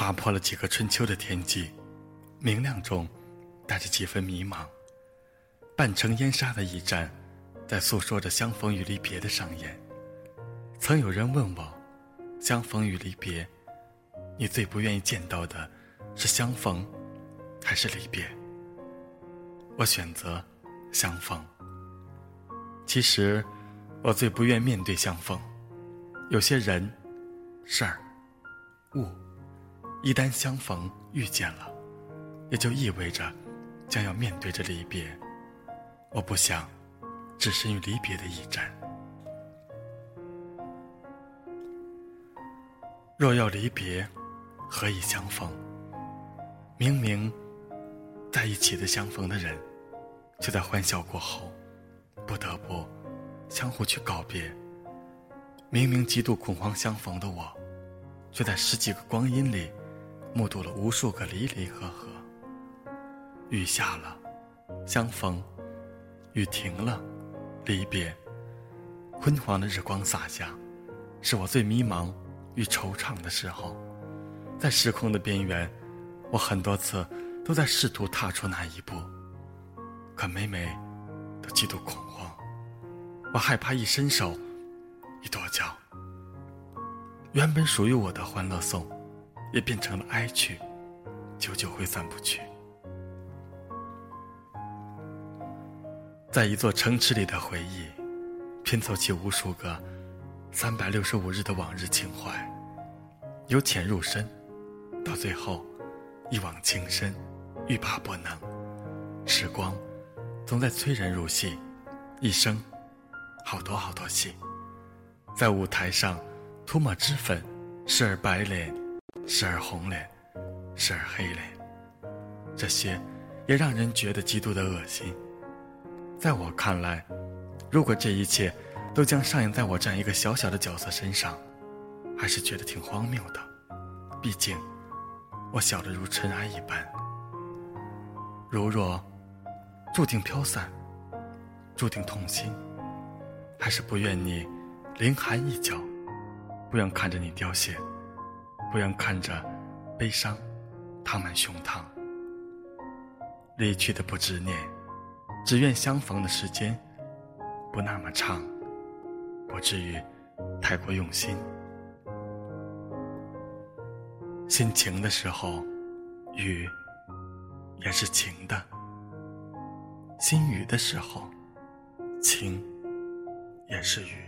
划破了几个春秋的天际，明亮中带着几分迷茫。半城烟沙的驿站，在诉说着相逢与离别的上演。曾有人问我，相逢与离别，你最不愿意见到的是相逢，还是离别？我选择相逢。其实，我最不愿面对相逢。有些人、事儿、一旦相逢遇见了，也就意味着将要面对着离别。我不想置身于离别的驿站。若要离别，何以相逢？明明在一起的相逢的人，却在欢笑过后，不得不相互去告别。明明极度恐慌相逢的我，却在十几个光阴里，目睹了无数个离离合合。雨下了，相逢；雨停了，离别。昏黄的日光洒下，是我最迷茫。与惆怅的时候，在时空的边缘，我很多次都在试图踏出那一步，可每每都极度恐慌。我害怕一伸手，一跺脚，原本属于我的欢乐颂，也变成了哀曲，久久挥散不去。在一座城池里的回忆，拼凑起无数个。三百六十五日的往日情怀，由浅入深，到最后一往情深，欲罢不能。时光总在催人入戏，一生好多好多戏，在舞台上涂抹脂粉，时而白脸，时而红脸，时而黑脸，这些也让人觉得极度的恶心。在我看来，如果这一切。都将上演在我这样一个小小的角色身上，还是觉得挺荒谬的。毕竟，我小得如尘埃一般。如若注定飘散，注定痛心，还是不愿你凌寒一角，不愿看着你凋谢，不愿看着悲伤淌满胸膛。离去的不执念，只愿相逢的时间不那么长。不至于太过用心。心晴的时候，雨也是晴的；心雨的时候，晴也是雨。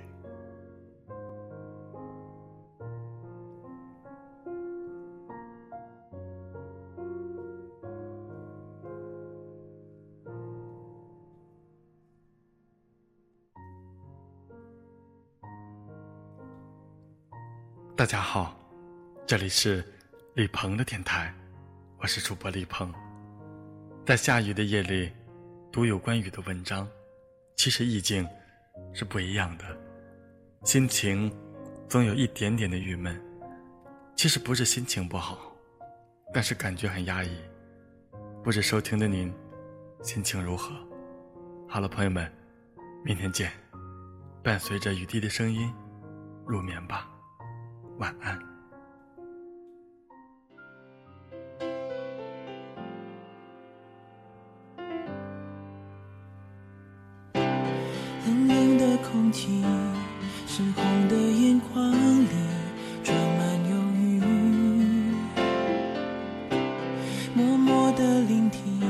大家好，这里是李鹏的电台，我是主播李鹏。在下雨的夜里，读有关雨的文章，其实意境是不一样的，心情总有一点点的郁闷。其实不是心情不好，但是感觉很压抑。不知收听的您心情如何？好了，朋友们，明天见。伴随着雨滴的声音，入眠吧。晚安。冷冷的空气，湿红的眼眶里装满忧郁。默默的聆听，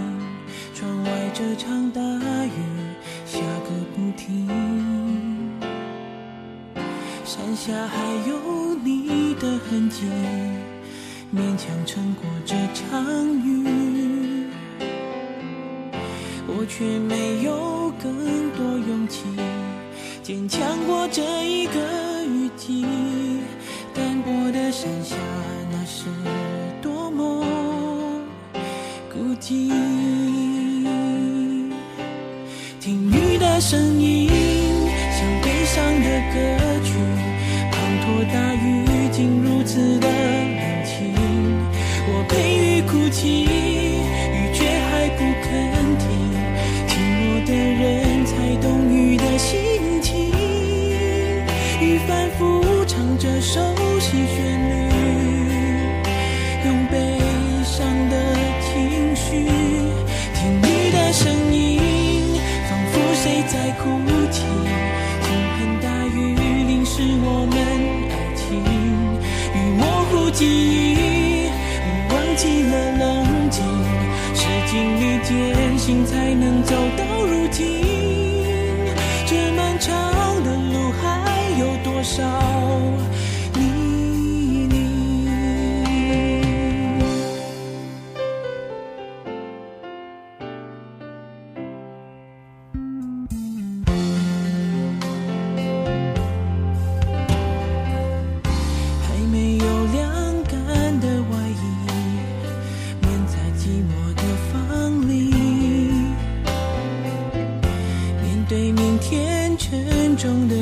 窗外这场大雨下个不停。山下勉强撑过这场雨，我却没有更多勇气坚强过这一个雨季。单薄的山下，那是多么孤寂。听雨的声音，像悲伤的歌曲，滂沱大雨。竟如此的，哭泣，雨却还不肯停。寂寞的人才懂雨的心情，雨反复唱着熟悉旋律，用悲伤的情绪，听雨的声音，仿佛谁在哭泣。倾盆大雨淋湿我们爱情，雨模糊记忆，心才能走到如今。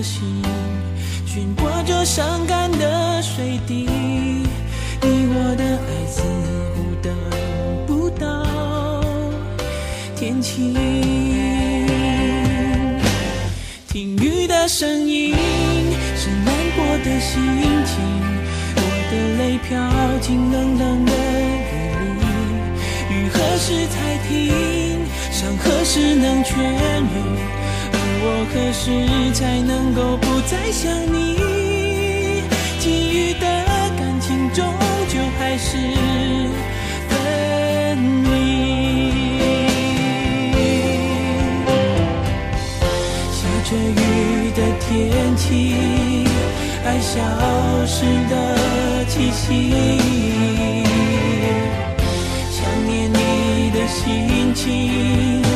心悬挂着伤感的水滴你我的爱似乎等不到天晴听雨的声音是难过的心情我的泪飘进冷冷的雨里雨何时才停伤何时能痊愈我何时才能够不再想你？给予的感情终究还是分离。下着雨。的天气，爱消失的气息，想念你的心情。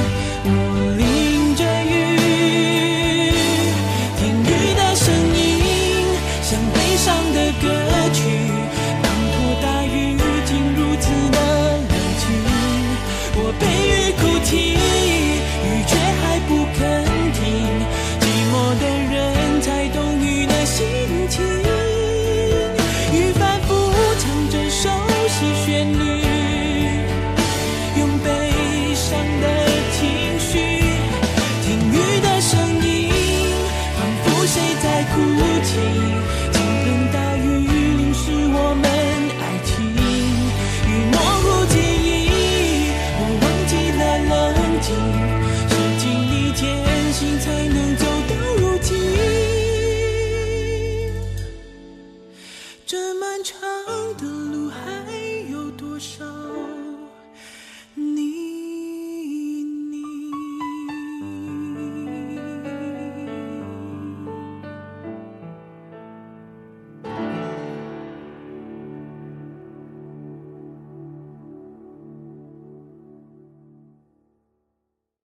雨哭泣